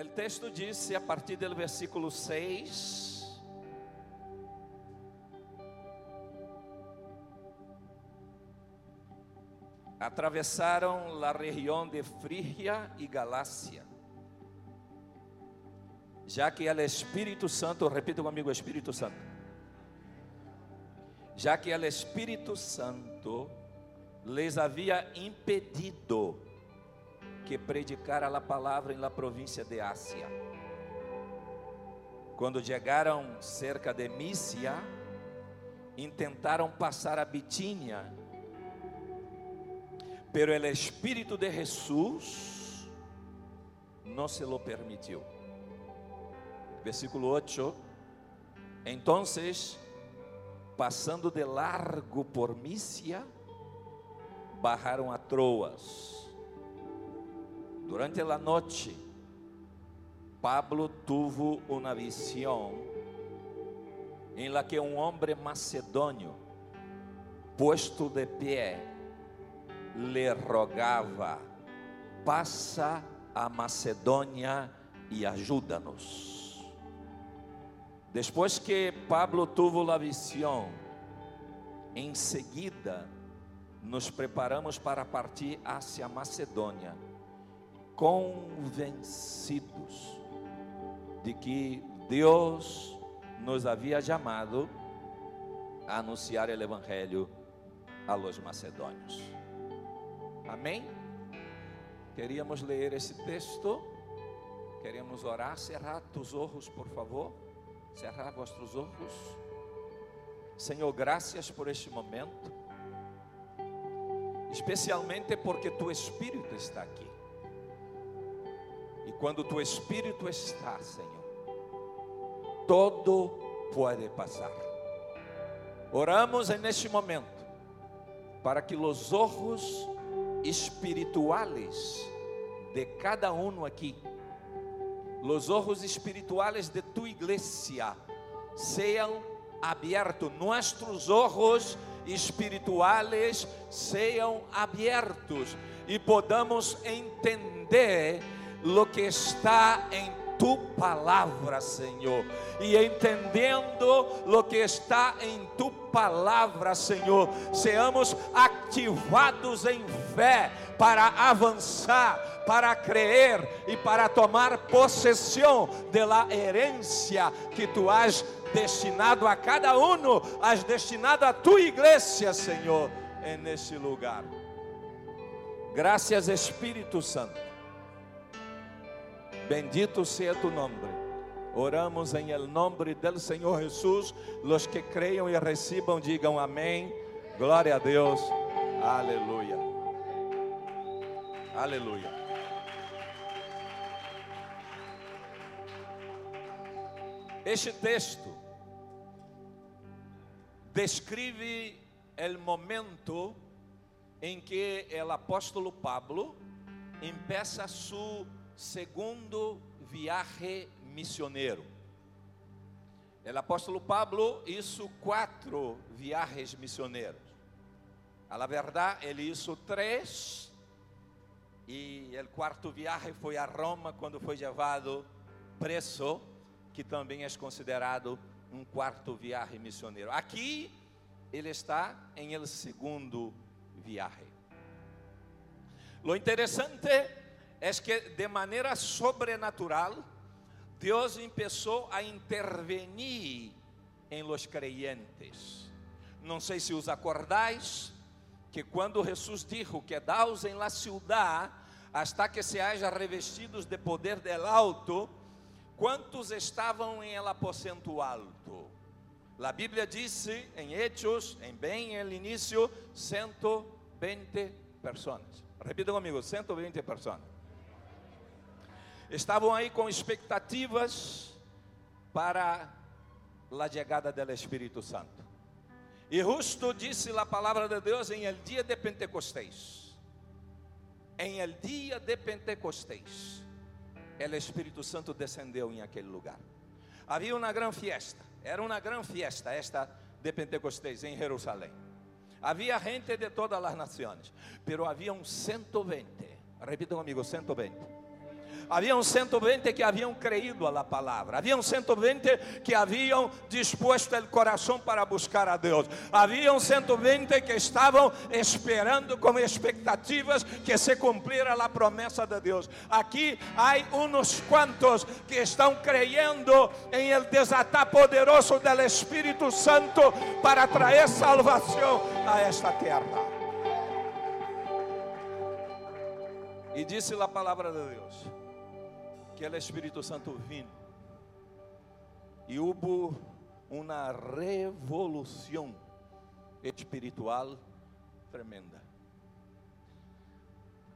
O texto diz a partir do versículo 6. Atravessaram a região de Frígia e Galácia, já que o Espírito Santo, repita comigo, Espírito Santo, já que o Espírito Santo les havia impedido que predicara a palavra em la província de Ásia. Quando chegaram cerca de Mísia, intentaram passar a Bitínia, pero el Espírito de Jesús não se lo permitiu. Versículo 8. Entonces, passando de largo por Mísia, barraram a Troas. Durante a noite, Pablo tuvo uma visão em la que um homem macedônio, posto de pé, le rogava: passa a Macedônia e ajuda-nos. Depois que Pablo tuvo a visão, em seguida nos preparamos para partir hacia Macedônia, convencidos de que Deus nos havia chamado a anunciar o Evangelho a los macedônios. Amém? Queríamos ler esse texto, queríamos orar. Cerrar tus olhos, por favor. Cerrar vossos olhos. Senhor, graças por este momento, especialmente porque tu Espírito está aqui. Quando tu Espírito está, Senhor, todo pode passar. Oramos neste momento para que os olhos espirituales de cada um aqui, os olhos espirituales de tu igreja, sejam abertos, nossos olhos espirituales sejam abertos e podamos entender lo que está em tu palavra, Senhor, e entendendo lo que está em tu palavra, Senhor, seamos ativados em fé para avançar, para crer e para tomar possessão da herência que tu has destinado a cada um, has destinado a tua igreja, Senhor, nesse lugar. Graças, Espírito Santo. Bendito seja tu nombre. Oramos em el nombre del Senhor Jesus. Los que creiam e recebam, digam amém. Glória a Deus. Aleluia. Aleluia. Este texto descreve o momento em que o apóstolo Pablo empieza su segundo viaje missioneiro. O apóstolo Pablo hizo quatro viajes missioneiros. A la verdade, ele hizo três. E o quarto viaje foi a Roma quando foi levado preso, que também é considerado um quarto viaje missioneiro. Aqui ele está em el segundo viaje. Lo interessante es que de maneira sobrenatural Deus começou a intervenir em los creyentes. Não sei se os acordais que quando Jesus dijo que daos em la ciudad hasta que se haja revestidos de poder del alto, quantos estavam em el aposento alto? A Bíblia disse em Hechos, em bem el início, 120 pessoas. Repita comigo, 120 pessoas estavam aí com expectativas para a chegada do Espírito Santo. E justo disse a palavra de Deus em el dia de Pentecostés. Em el dia de Pentecostés, o Espírito Santo descendeu em aquele lugar. Havia uma grande fiesta, era uma grande fiesta esta de Pentecostés em Jerusalém. Havia gente de todas as nações, pero havia um 120. Repita comigo, 120 Haviam 120 que haviam creído a la palavra. Haviam 120 que haviam disposto o coração para buscar a Deus. Haviam 120 que estavam esperando com expectativas que se cumpriera a promessa de Deus. Aqui há uns quantos que estão creyendo em el desatar poderoso del Espírito Santo para trazer salvação a esta terra. E disse a palavra de Deus que o Espírito Santo vino e houve uma revolução espiritual tremenda.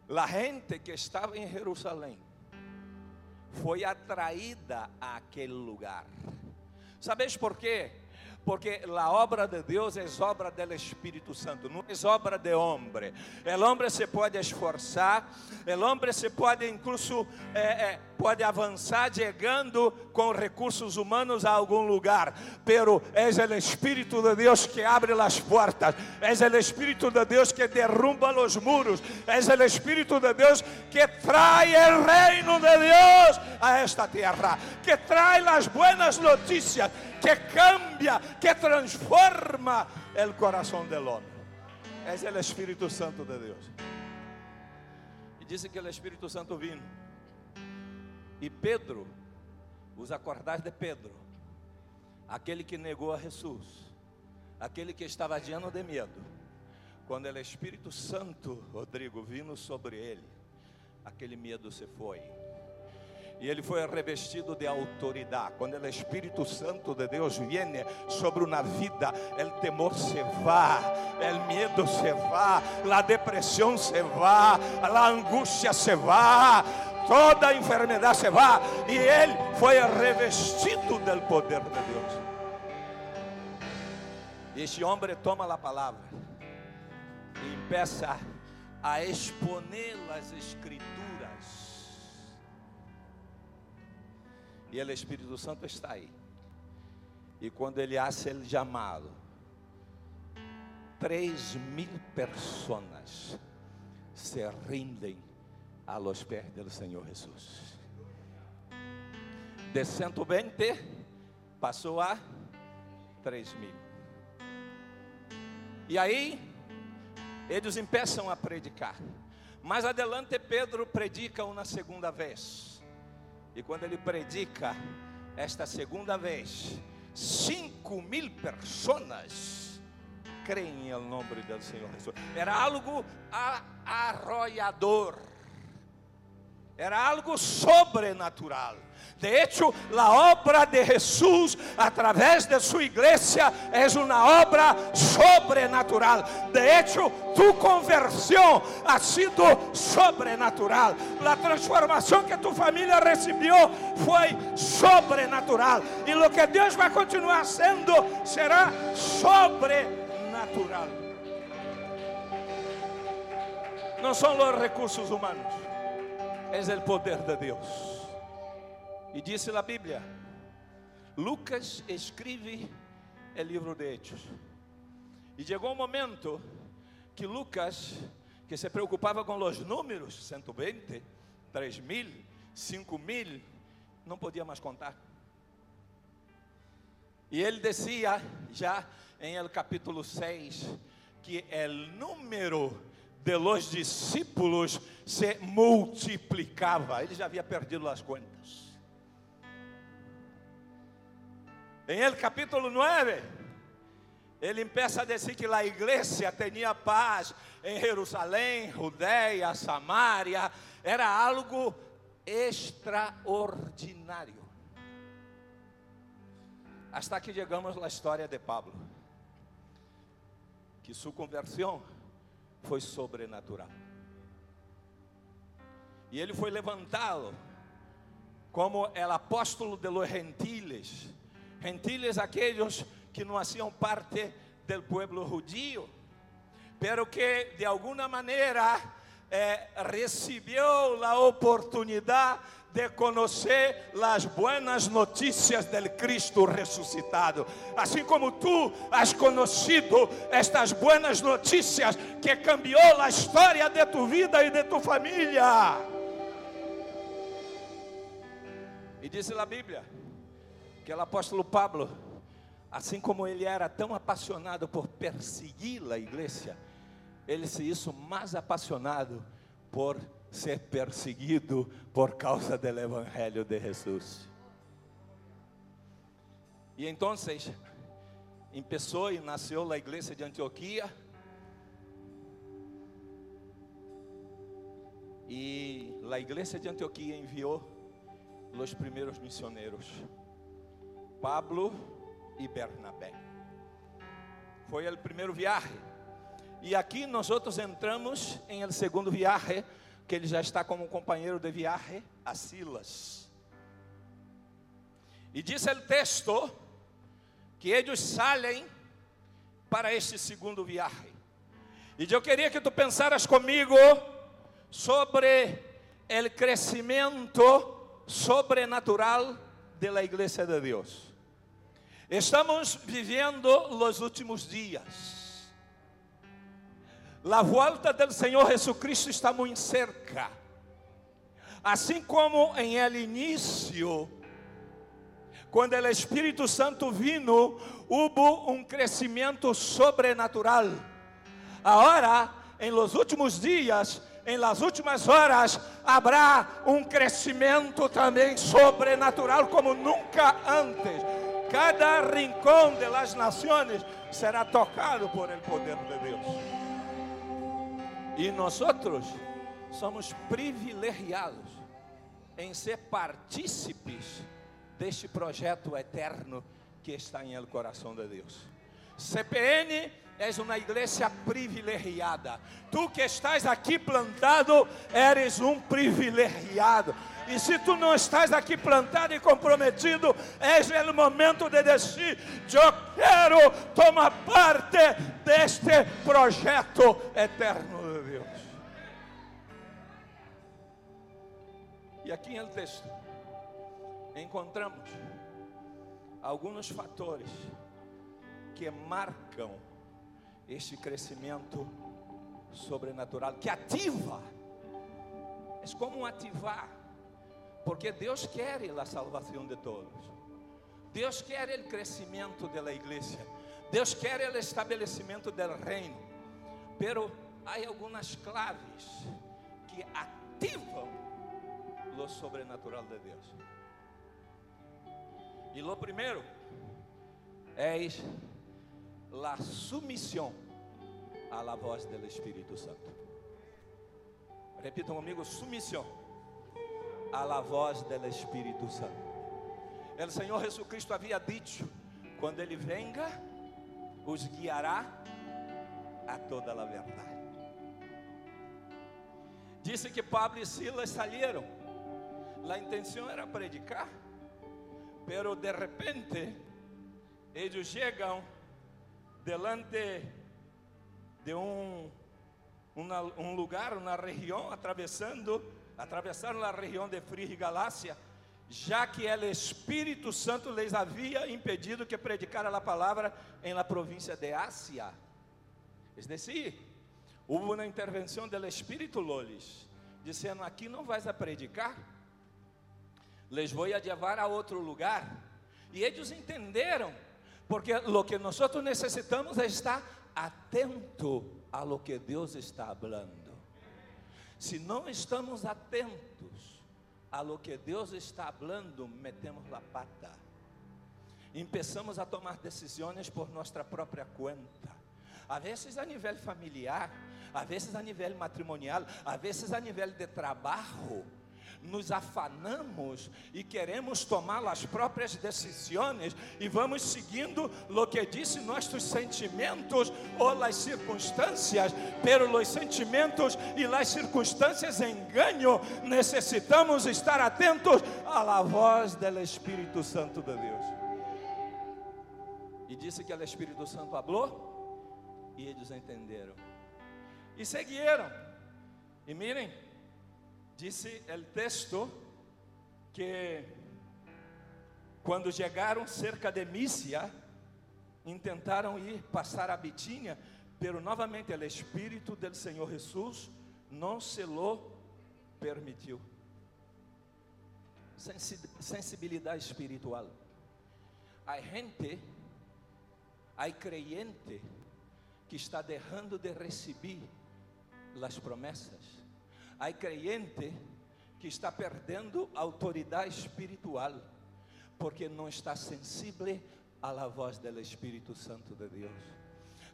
A gente que estava em Jerusalém foi atraída àquele lugar. Sabes por quê? Porque a obra de Deus é obra do Espírito Santo, não é obra de homem. O homem se pode esforçar, o homem se pode incluso eh, pode avançar chegando com recursos humanos a algum lugar, pero é o Espírito de Deus que abre as portas, é o Espírito de Deus que derruba os muros, é o Espírito de Deus que trai o reino a esta terra, que trai as buenas notícias que cambia, que transforma o coração del homem. É o Espírito Santo de Deus. E disse que o Espírito Santo vino. E Pedro, os acordais de Pedro, aquele que negou a Jesus, aquele que estava lleno de medo, quando o Espírito Santo, Rodrigo, vino sobre ele, aquele medo se foi e ele foi revestido de autoridade. Quando o Espírito Santo de Deus vem sobre uma vida, o temor se va, o medo se va, a depressão se va, a angústia se va, toda a enfermidade se va, e ele foi revestido do poder de Deus. E este homem toma a palavra e começa a exponer as escrituras E o Espírito Santo está aí. E quando ele hace ele chamado, três mil pessoas se rindem a los pés do Senhor Jesus. De 120 passou a 3 mil. E aí, eles começam a predicar. Mais adelante, Pedro predica uma segunda vez. E quando ele predica esta segunda vez, cinco mil pessoas creem em nome do Senhor Jesus. Era algo arroiador, era algo sobrenatural. De hecho, a obra de Jesús a través de su iglesia es una obra sobrenatural. De hecho, tu conversión ha sido sobrenatural. La transformación que tu familia recibió fue sobrenatural. Y lo que Dios va a continuar haciendo será sobrenatural. No son los recursos humanos, es el poder de Dios. E disse a Bíblia: Lucas escreve o livro de Hechos. E chegou um momento que Lucas, que se preocupava com os números, 120, 3 mil, 5 mil, não podia mais contar. E ele dizia, já em el capítulo 6, que o número de los discípulos se multiplicava. Ele já havia perdido as contas. Em el capítulo 9, ele começa a dizer que a igreja tinha paz em Jerusalém, Judeia, Samaria, era algo extraordinário. Hasta que chegamos à história de Pablo, que sua conversão foi sobrenatural. E ele foi levantado como o apóstolo de los gentiles gentiles aquellos que não hacían parte del pueblo judío, pero que de alguna manera eh, recibió la oportunidad de conhecer as buenas notícias del Cristo ressuscitado. Assim como tu has conhecido estas buenas notícias que cambiou a história de tu vida e de tu família. E diz a Bíblia que o apóstolo Pablo, assim como ele era tão apaixonado por perseguir a igreja, ele se hizo mais apaixonado por ser perseguido por causa do evangelho de Jesus. E então, começou e nasceu a igreja de Antioquia. E a igreja de Antioquia enviou os primeiros missioneiros, Pablo e Bernabé. Foi o primeiro viagem. E aqui nós entramos em el segundo viaje, que ele já está como companheiro de viaje a Silas. E diz o texto que eles saem para este segundo viaje. E eu queria que tu pensaras comigo sobre o crescimento sobrenatural de la igreja de Deus. Estamos vivendo os últimos dias. A volta do Senhor Jesucristo está muito cerca. Assim como em el início, quando o Espírito Santo vino, houve um crescimento sobrenatural. Agora, em los últimos dias, em las últimas horas, habrá um crescimento também sobrenatural como nunca antes. Cada rincão de las nações será tocado por el poder de Deus. E nós somos privilegiados em ser partícipes deste projeto eterno que está em el coração de Deus. CPN é uma igreja privilegiada. Tu que estás aqui plantado, eres um privilegiado. E se tu não estás aqui plantado e comprometido, és o momento de dizer: Eu quero tomar parte deste projeto eterno de Deus. E aqui no texto encontramos alguns fatores que marcam este crescimento sobrenatural, que ativa, é como ativar porque Deus quer a salvação de todos. Deus quer o crescimento da igreja. Deus quer o estabelecimento do reino. Pero há algumas claves que ativam o sobrenatural de Deus. E lo primeiro é a submissão à voz do Espírito Santo. Repitam comigo: submissão a la voz del Espírito Santo. O Senhor Jesucristo havia dito: quando Ele venga, os guiará a toda a verdade. Disse que Pablo e Silas saíram. A intenção era predicar, pero de repente eles chegam delante de um, uma, um lugar, uma região, atravessando atravessaram a região de Frígia e Galácia, já que o Espírito Santo lhes havia impedido que predicara a palavra em la província de Ásia. Es decir, houve uma intervenção do Espírito Lolis, dizendo: aqui não vais a predicar, les vou a levar a outro lugar. E eles entenderam, porque o que nós necessitamos é estar atento a lo que Deus está falando. Se não estamos atentos a lo que Deus está falando, metemos a pata. Empezamos a tomar decisões por nossa própria conta. A vezes a nível familiar, a vezes a nível matrimonial, a vezes a nível de trabalho nos afanamos e queremos tomar as próprias decisões e vamos seguindo o que disse nossos sentimentos ou as circunstâncias, pero os sentimentos e as circunstâncias engano, necessitamos estar atentos à voz do Espírito Santo de Deus. E disse que o Espírito Santo falou e eles entenderam e seguiram. E mirem, Disse o texto que quando chegaram cerca de Mísia, intentaram ir passar a Bitínia, pero novamente o Espírito do Senhor Jesus não se lo permitiu. sensibilidade espiritual. Há gente, há creyente que está deixando de receber as promessas. Há creyente que está perdendo autoridade espiritual porque não está sensível à voz do Espírito Santo de Deus.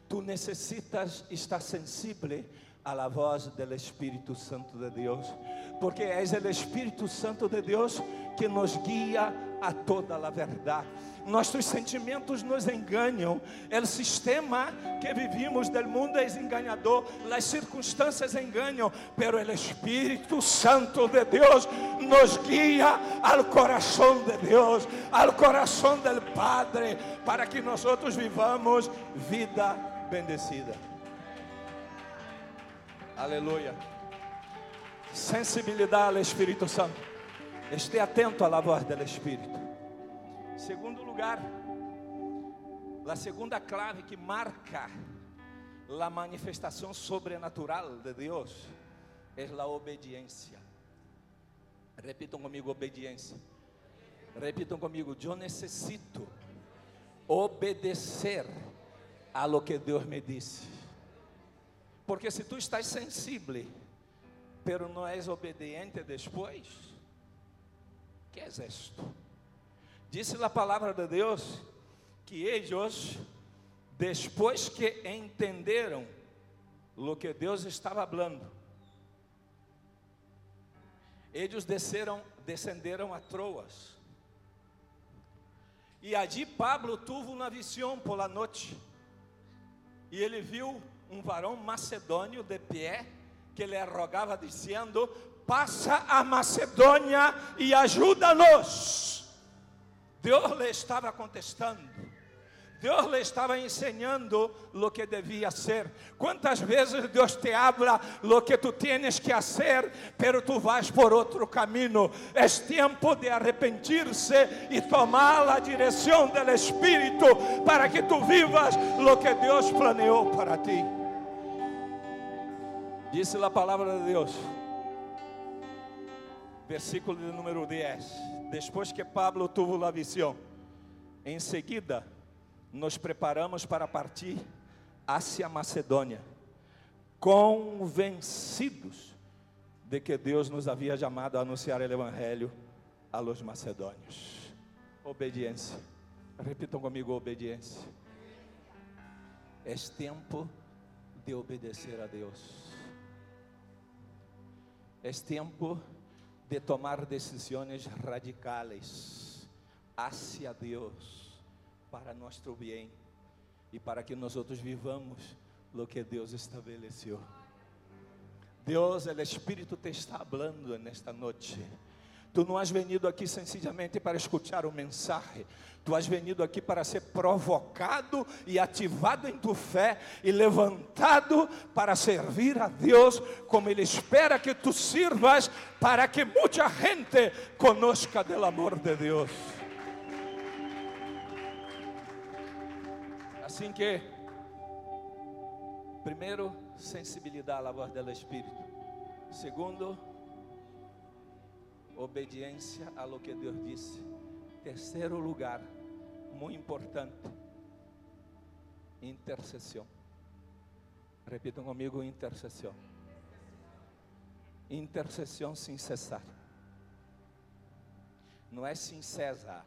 Tu necessitas estar sensível à voz do Espírito Santo de Deus, porque é o Espírito Santo de Deus que nos guia a toda a verdade. Nossos sentimentos nos enganam. O sistema que vivimos do mundo é enganador. As circunstâncias enganam. Pero o Espírito Santo de Deus nos guia ao coração de Deus, ao coração do Padre, para que nós vivamos vida bendecida. Aleluia. Sensibilidade ao Espírito Santo. Esteja atento à voz do Espírito. Segundo lugar, a segunda clave que marca a manifestação sobrenatural de Deus é a obediência. Repitam comigo: obediência. Repitam comigo: eu necessito obedecer a lo que Deus me disse. Porque se tu estás sensível, pero não és obediente depois, que és isto? Disse a palavra de Deus que eles, depois que entenderam o que Deus estava falando, eles desceram, descenderam a Troas. E allí Pablo teve uma visão por la noite. E ele viu um varão macedônio de pé que lhe rogava dizendo: "Passa a Macedônia e ajuda-nos". Deus lhe estava contestando. Deus lhe estava ensinando o que devia ser. Quantas vezes Deus te habla lo que tu tienes que hacer, pero tu vas por outro caminho. É tempo de arrepentir-se e tomar a direção do Espírito para que tu vivas lo que Deus planeou para ti. Disse a palavra de Deus, versículo de número 10 depois que Pablo teve a visão, em seguida, nos preparamos para partir hacia Macedônia, convencidos de que Deus nos havia chamado a anunciar o Evangelho a los macedônios. Obediência. Repitam comigo: obediência. É tempo de obedecer a Deus. É tempo de de tomar decisões radicais hacia Deus para nosso bem e para que nós outros vivamos o que Deus estabeleceu. Deus, o Espírito te está falando nesta noite. Tu não has venido aqui sencillamente para escutar o mensagem, tu has venido aqui para ser provocado e ativado em tua fé e levantado para servir a Deus como Ele espera que tu sirvas, para que muita gente conozca do amor de Deus. Assim que, primeiro, sensibilidade à voz do Espírito. Segundo, obediência a lo que Deus disse. Terceiro lugar, muito importante, intercessão. Repitam comigo: intercessão. Intercessão sem cessar. Não é sem César,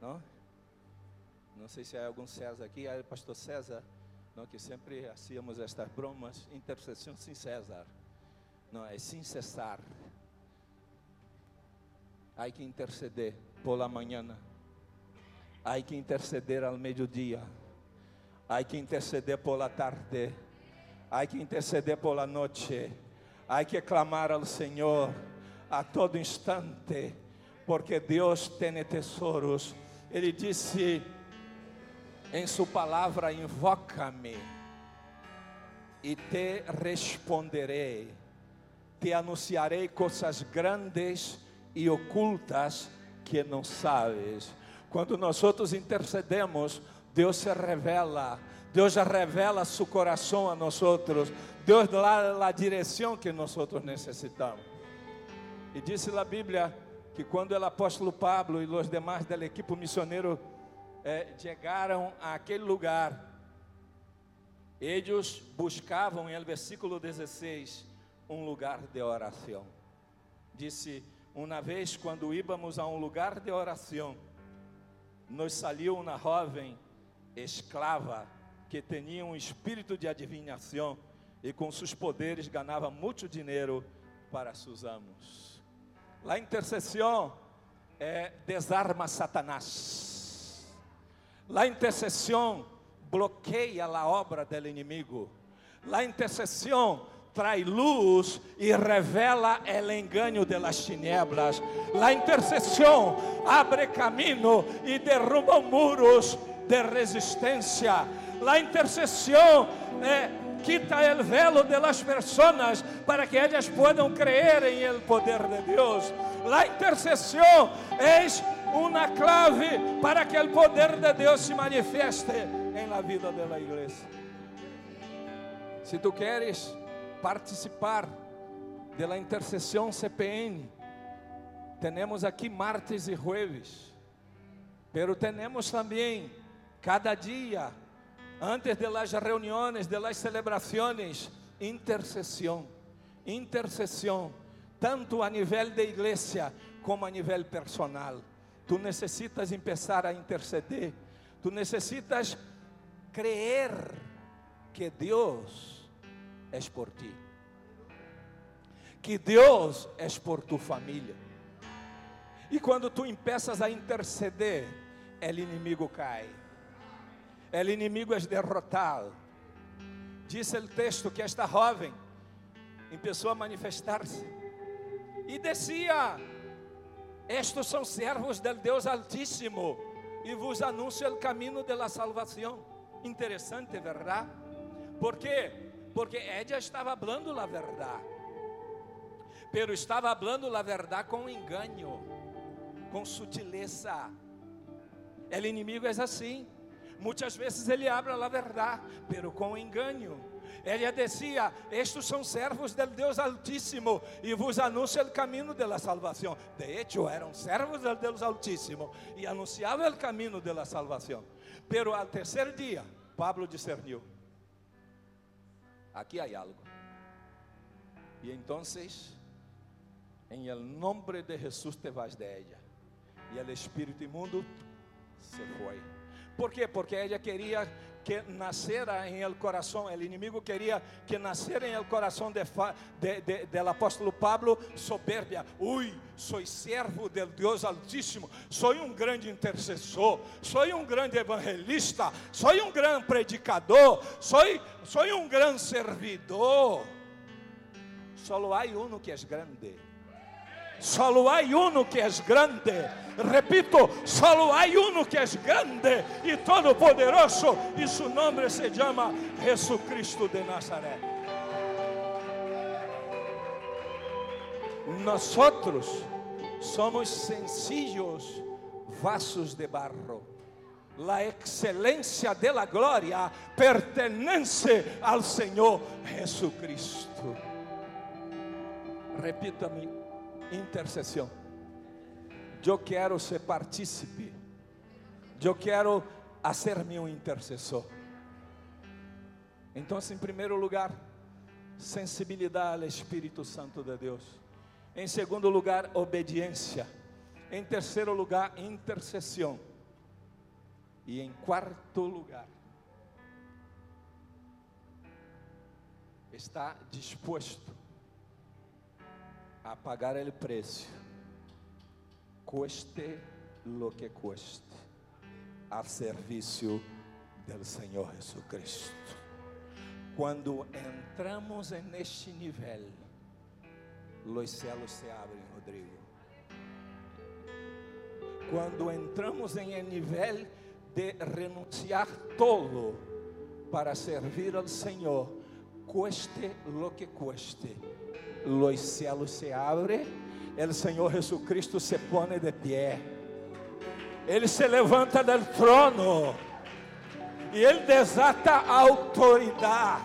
não? Não sei se há algum César aqui, é o pastor César, não, que sempre hacíamos estas bromas, intercessão sem César. Não, é sem cessar. Há que interceder por la manhã. Há que interceder ao meio-dia. Há que interceder por la tarde. Há que interceder por la noite. Há que clamar ao Senhor a todo instante, porque Deus tem tesouros. Ele disse em sua palavra: Invoca-me e te responderei, te anunciarei coisas grandes e ocultas que não sabes. Quando nós outros intercedemos, Deus se revela, Deus já revela seu coração a nós outros, Deus dá a direção que nós outros necessitamos. E disse a Bíblia que quando o apóstolo Pablo e os demais da equipe missioneiro eh, chegaram àquele lugar, eles buscavam, em versículo 16, um lugar de oração. Disse: Uma vez, quando íbamos a um lugar de oração, nos saiu uma jovem escrava que tinha um espírito de adivinhação e com seus poderes ganhava muito dinheiro para seus amos. La intercessão é desarma Satanás. La intercessão bloqueia a obra do inimigo. La intercessão traz luz e revela o engano de las tinieblas. La intercessão abre caminho e derruba muros de resistência. La intercessão eh, quita o velo de las personas para que elas possam crer em el poder de Deus. La intercessão é uma clave para que o poder de Deus se manifeste em la vida de la igreja. Se tu queres participar de la intercessão CPN, temos aqui martes e jueves, pero temos também cada dia, antes de las reuniones, de las celebrações, intercessão, intercessão, tanto a nível de igreja como a nível personal. Tu necessitas começar a interceder, tu necessitas creer que Deus é por ti, que Deus é por tu família. E quando tu empeças a interceder, o inimigo cai, o inimigo é derrotado. Diz o texto que esta jovem começou a manifestar-se e descia: Estes são servos del Deus Altíssimo e vos anuncio o caminho de la salvação. Interessante, verdade? Por quê? Porque ella estava falando a verdade, pero estava falando a verdade com engano, com sutileza. O inimigo é assim. Muitas vezes ele abre a verdade, pero com engano. Ele dizia: Estes são servos del Deus Altíssimo e vos anuncia o caminho de la salvação. De hecho, eram servos del Deus Altíssimo e anunciavam o caminho de la salvação. Pero al terceiro dia, Pablo discerniu: aqui há algo. E então, em el nombre de Jesus te vas de ella. E o espírito imundo se foi. ¿Por quê? Porque ela queria que nascera em el coração, o inimigo queria que nascera em el coração de, de, de, del apóstolo Pablo soberbia. Ui, sou servo del Deus Altíssimo, sou um grande intercessor, sou um grande evangelista, sou um grande predicador, sou, sou um grande servidor. Solo há um que é grande. Solo hay uno que es grande. Repito, solo hay uno que es grande y todopoderoso y su nombre se llama Jesucristo de Nazaret. Nosotros somos sencillos vasos de barro. La excelencia de la gloria pertenece al Señor Jesucristo. Repita-me intercessão. Eu quero ser partícipe. Eu quero ser-me um intercessor. Então, em primeiro lugar, sensibilidade ao Espírito Santo de Deus. Em segundo lugar, obediência. Em terceiro lugar, intercessão. E em quarto lugar, está disposto a pagar o preço, cueste lo que cueste, a serviço do Senhor Jesucristo. Quando entramos neste nível, os céus se abrem, Rodrigo. Quando entramos em um nível de renunciar todo para servir ao Senhor, cueste lo que cueste los cielos se abren, el Señor Jesucristo se pone de pie, Ele se levanta del trono e Ele desata a autoridade,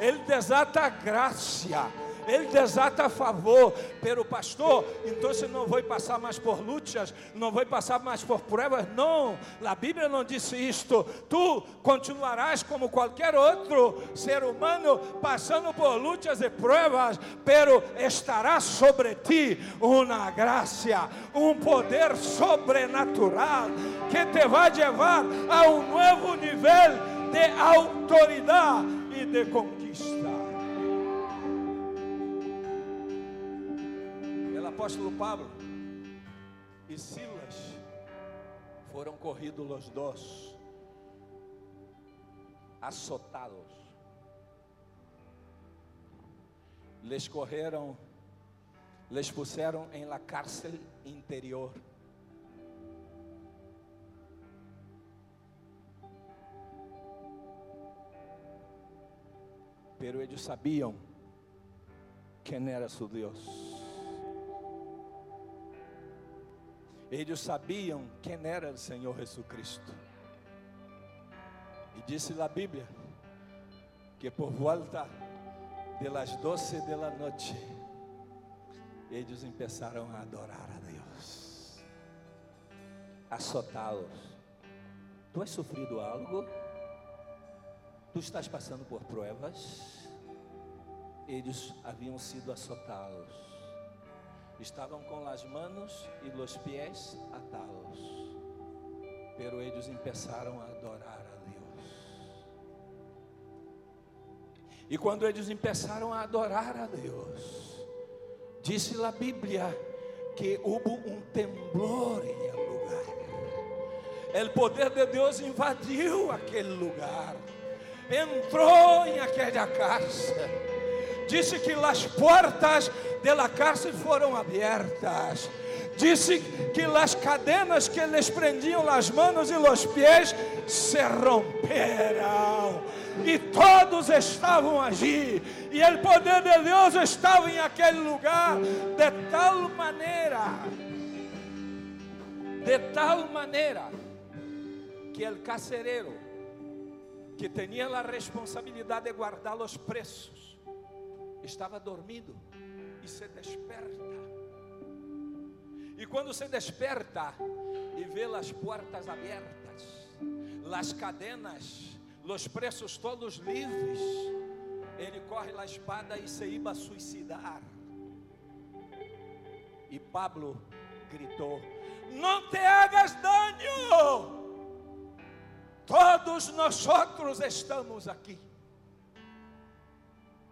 Ele desata a graça, Ele desata a favor. Pero pastor, então não vou passar mais por lutas, não vou passar mais por provas. Não, a Bíblia não disse isto. Tu continuarás como qualquer outro ser humano, passando por lutas e provas, pero estará sobre ti uma graça, um poder sobrenatural que te vai levar a um novo nível de autoridade e de conquista. Apóstolo Pablo e Silas foram corridos os dois, azotados. Les correram, les puseram em la cárcel interior. pero eles sabiam quem era seu Deus. Eles sabiam quem era o Senhor Jesus Cristo. E disse a Bíblia que por volta de las doce de la noite, eles começaram a adorar a Deus, azotados. Tu has sofrido algo? Tu estás passando por provas? eles haviam sido azotados. Estavam com as mãos e os pés atados. Pero eles começaram a adorar a Deus. E quando eles começaram a adorar a Deus, disse a Bíblia que houve um temblor em lugar. O poder de Deus invadiu aquele lugar, entrou em aquela casa disse que as portas da cárcel foram abertas. Disse que as cadenas que lhes prendiam as mãos e os pés se romperam. E todos estavam ali. E o poder de Deus estava em aquele lugar de tal maneira, de tal maneira, que o carcereiro, que tinha a responsabilidade de guardar os preços, estava dormindo e se desperta. E quando se desperta e vê as portas abertas, as cadenas, os preços todos livres, ele corre a espada e se iba a suicidar. E Pablo gritou: Não te hagas dano, todos nós outros estamos aqui.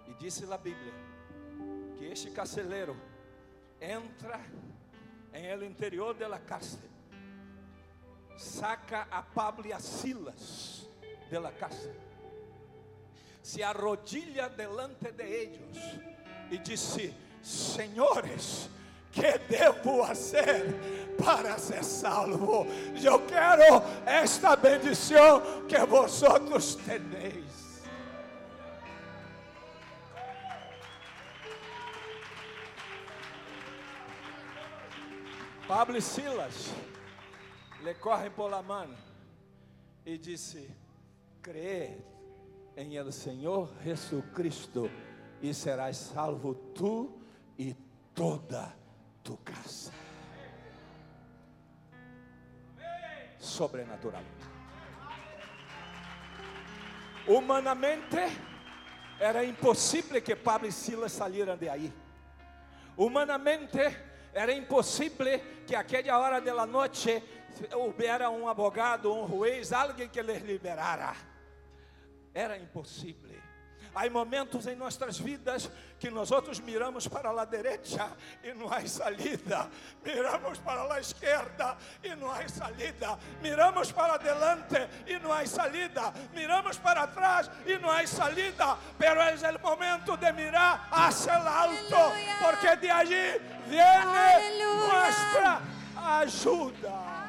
E disse na Bíblia que este carceleiro entra em el interior da cárcel, saca a Pablo e a Silas de la cárcel, se arrodilha delante de ellos e disse: Senhores, que devo fazer para ser salvo? Eu quero esta bendição que vosotros tenéis. Pablo e Silas lhe correm por la mano e disse: Crê em el Senhor Jesus Cristo e serás salvo tu e toda tu casa. Sobrenatural. Humanamente era impossível que Pablo e Silas salieran de aí. Humanamente era impossível que aquela hora da noite houvera um abogado, um juiz, alguém que les liberara. Era impossível. Há momentos em nossas vidas que nós outros miramos para a direita e não há saída, miramos para a esquerda e não há saída, miramos para adelante e não há saída, miramos para trás e não há saída, pero é o momento de mirar hacia el alto, porque de allí viene nossa ajuda.